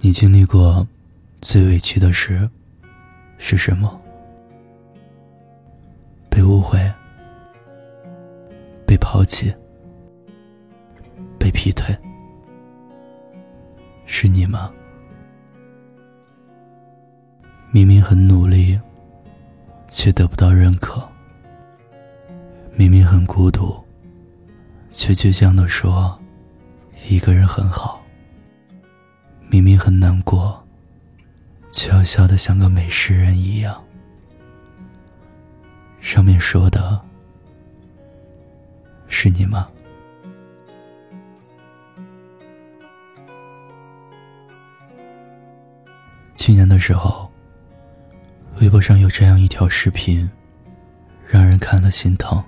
你经历过最委屈的事是什么？被误会、被抛弃、被劈腿，是你吗？明明很努力，却得不到认可；明明很孤独，却倔强的说一个人很好。明明很难过，却要笑得像个美食人一样。上面说的是你吗？去年的时候，微博上有这样一条视频，让人看了心疼。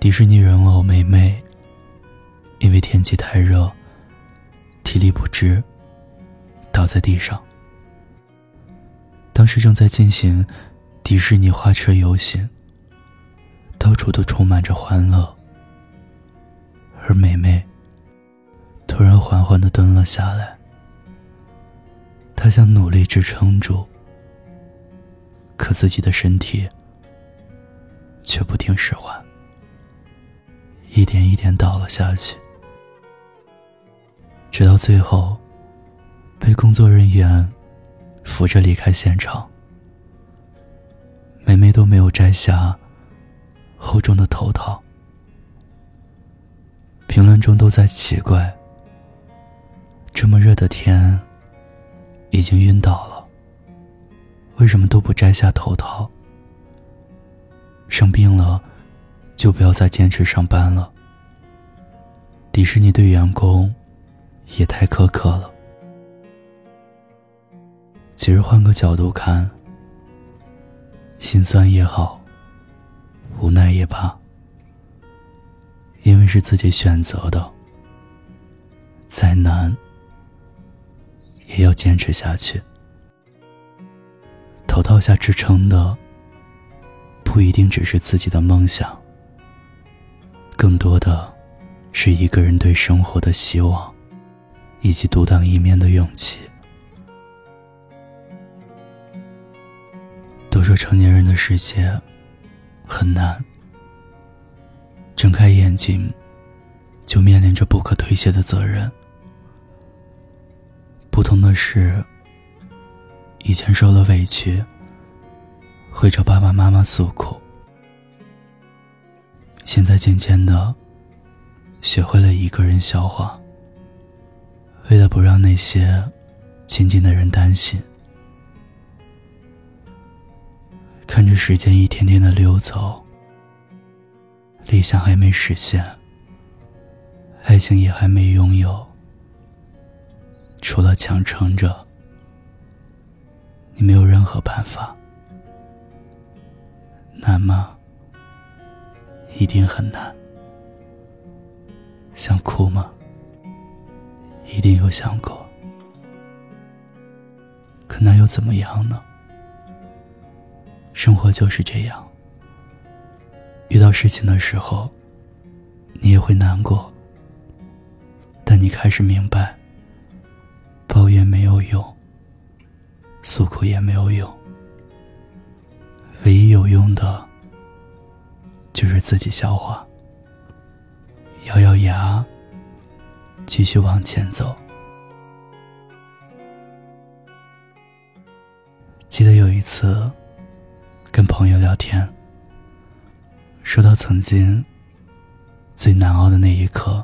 迪士尼人偶美美，因为天气太热。体力不支，倒在地上。当时正在进行迪士尼花车游行，到处都充满着欢乐。而美美突然缓缓的蹲了下来，她想努力支撑住，可自己的身体却不听使唤，一点一点倒了下去。直到最后，被工作人员扶着离开现场。梅梅都没有摘下厚重的头套。评论中都在奇怪：这么热的天，已经晕倒了，为什么都不摘下头套？生病了，就不要再坚持上班了。迪士尼对员工。也太苛刻了。其实换个角度看，心酸也好，无奈也罢，因为是自己选择的，再难也要坚持下去。头套下支撑的，不一定只是自己的梦想，更多的是一个人对生活的希望。以及独当一面的勇气。都说成年人的世界很难，睁开眼睛就面临着不可推卸的责任。不同的是，以前受了委屈会找爸爸妈妈诉苦，现在渐渐的学会了一个人消化。为了不让那些亲近的人担心，看着时间一天天的溜走，理想还没实现，爱情也还没拥有，除了强撑着，你没有任何办法。难吗？一定很难。想哭吗？一定有想过，可那又怎么样呢？生活就是这样，遇到事情的时候，你也会难过，但你开始明白，抱怨没有用，诉苦也没有用，唯一有用的，就是自己消化，咬咬牙。继续往前走。记得有一次，跟朋友聊天，说到曾经最难熬的那一刻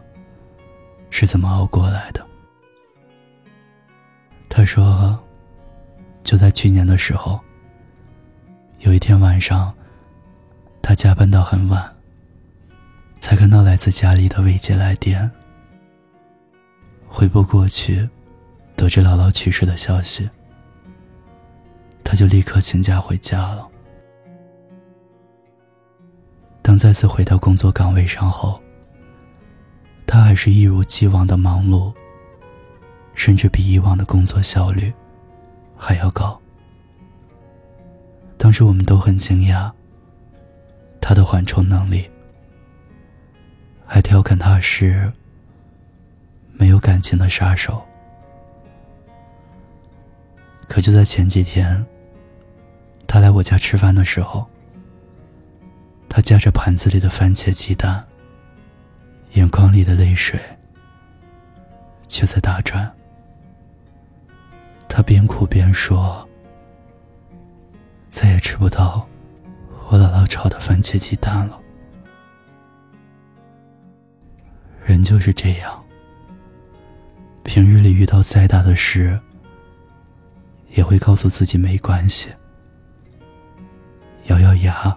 是怎么熬过来的。他说，就在去年的时候，有一天晚上，他加班到很晚，才看到来自家里的未接来电。回拨过去，得知姥姥去世的消息，他就立刻请假回家了。当再次回到工作岗位上后，他还是一如既往的忙碌，甚至比以往的工作效率还要高。当时我们都很惊讶，他的缓冲能力，还调侃他是没有感。情的杀手。可就在前几天，他来我家吃饭的时候，他夹着盘子里的番茄鸡蛋，眼眶里的泪水却在打转。他边哭边说：“再也吃不到我姥姥炒的番茄鸡蛋了。”人就是这样，平日里遇到再大的事，也会告诉自己没关系，咬咬牙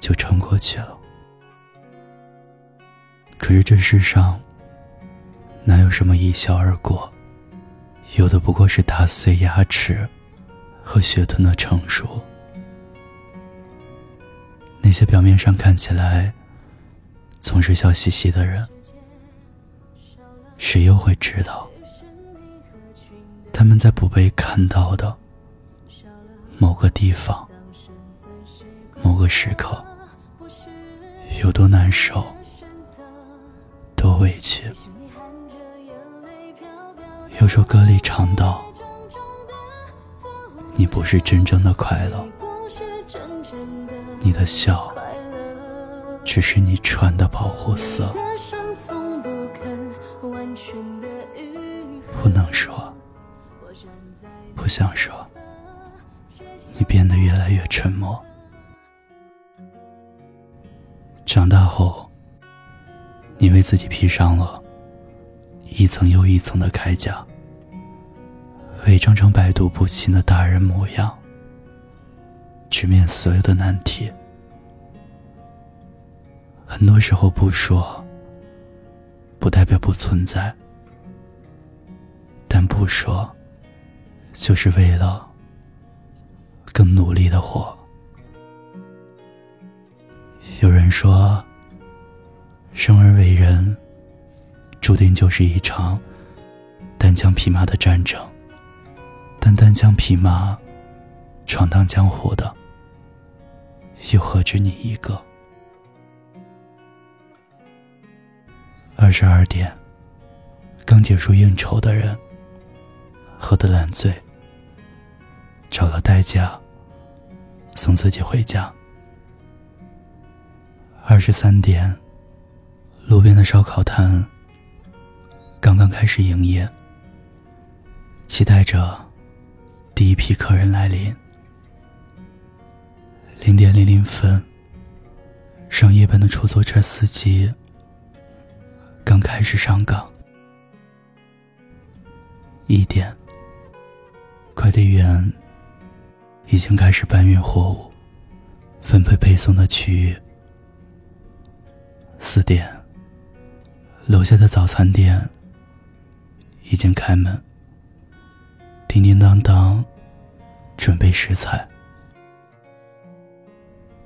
就撑过去了。可是这世上哪有什么一笑而过？有的不过是打碎牙齿和血吞的成熟。那些表面上看起来总是笑嘻嘻的人，谁又会知道，他们在不被看到的某个地方、某个时刻有多难受、多委屈？有首歌里唱到：“你不是真正的快乐，你的笑只是你穿的保护色。”不能说，不想说，你变得越来越沉默。长大后，你为自己披上了一层又一层的铠甲。伪装成百毒不侵的大人模样，直面所有的难题。很多时候不说，不代表不存在，但不说，就是为了更努力的活。有人说，生而为人，注定就是一场单枪匹马的战争。但单枪匹马闯荡江湖的，又何止你一个？二十二点，刚结束应酬的人，喝得烂醉，找了代驾送自己回家。二十三点，路边的烧烤摊刚刚开始营业，期待着。第一批客人来临，零点零零分，上夜班的出租车司机刚开始上岗。一点，快递员已经开始搬运货物，分配配送的区域。四点，楼下的早餐店已经开门。叮叮当当，准备食材。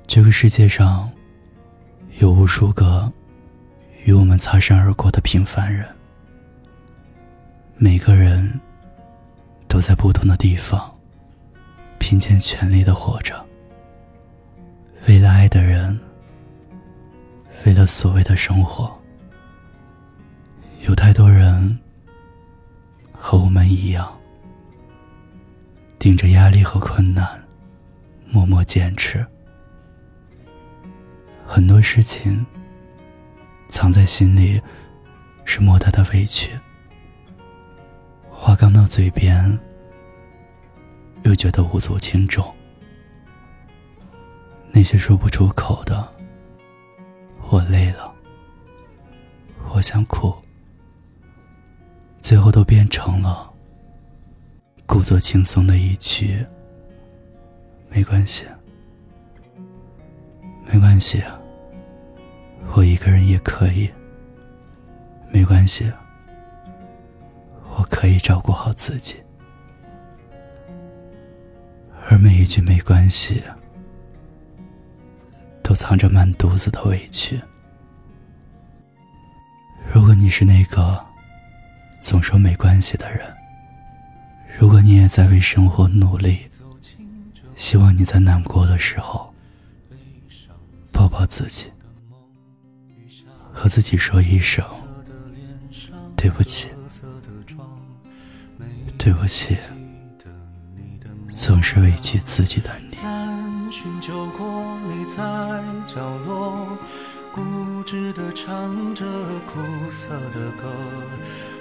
这个世界上有无数个与我们擦身而过的平凡人，每个人都在不同的地方拼尽全力的活着，为了爱的人，为了所谓的生活。有太多人和我们一样。顶着压力和困难，默默坚持。很多事情藏在心里，是莫大的委屈；话刚到嘴边，又觉得无足轻重。那些说不出口的，我累了，我想哭，最后都变成了。故作轻松的一句：“没关系，没关系，我一个人也可以。没关系，我可以照顾好自己。”而每一句“没关系”，都藏着满肚子的委屈。如果你是那个总说没关系的人，如果你也在为生活努力，希望你在难过的时候抱抱自己，和自己说一声对不起，对不起，总是委屈自己的你。寻求过你在角落固执地唱着苦涩的歌，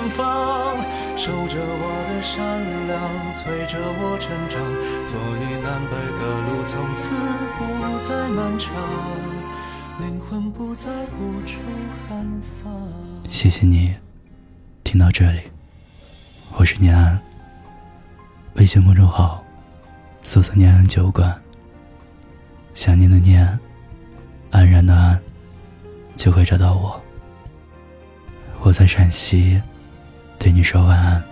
远方。守着我的善良，催着我成长。所以南北的路从此不再漫长，灵魂不再无处安放。谢谢你，听到这里，我是念安。微信公众号，搜索“念安酒馆”。想念的念，安然的安，就会找到我。我在陕西，对你说晚安，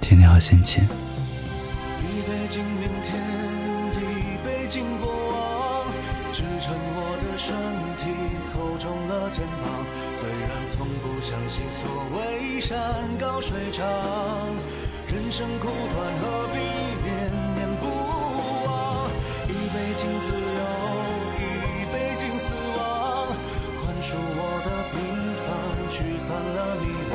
天天好心情。一杯敬明天，一杯敬过往，支撑我的身体，厚重了肩膀。虽然从不相信所谓山高水长，人生苦短，何必念念不忘？一杯敬自由。一杯敬死亡，宽恕我的平凡，驱散了迷惘，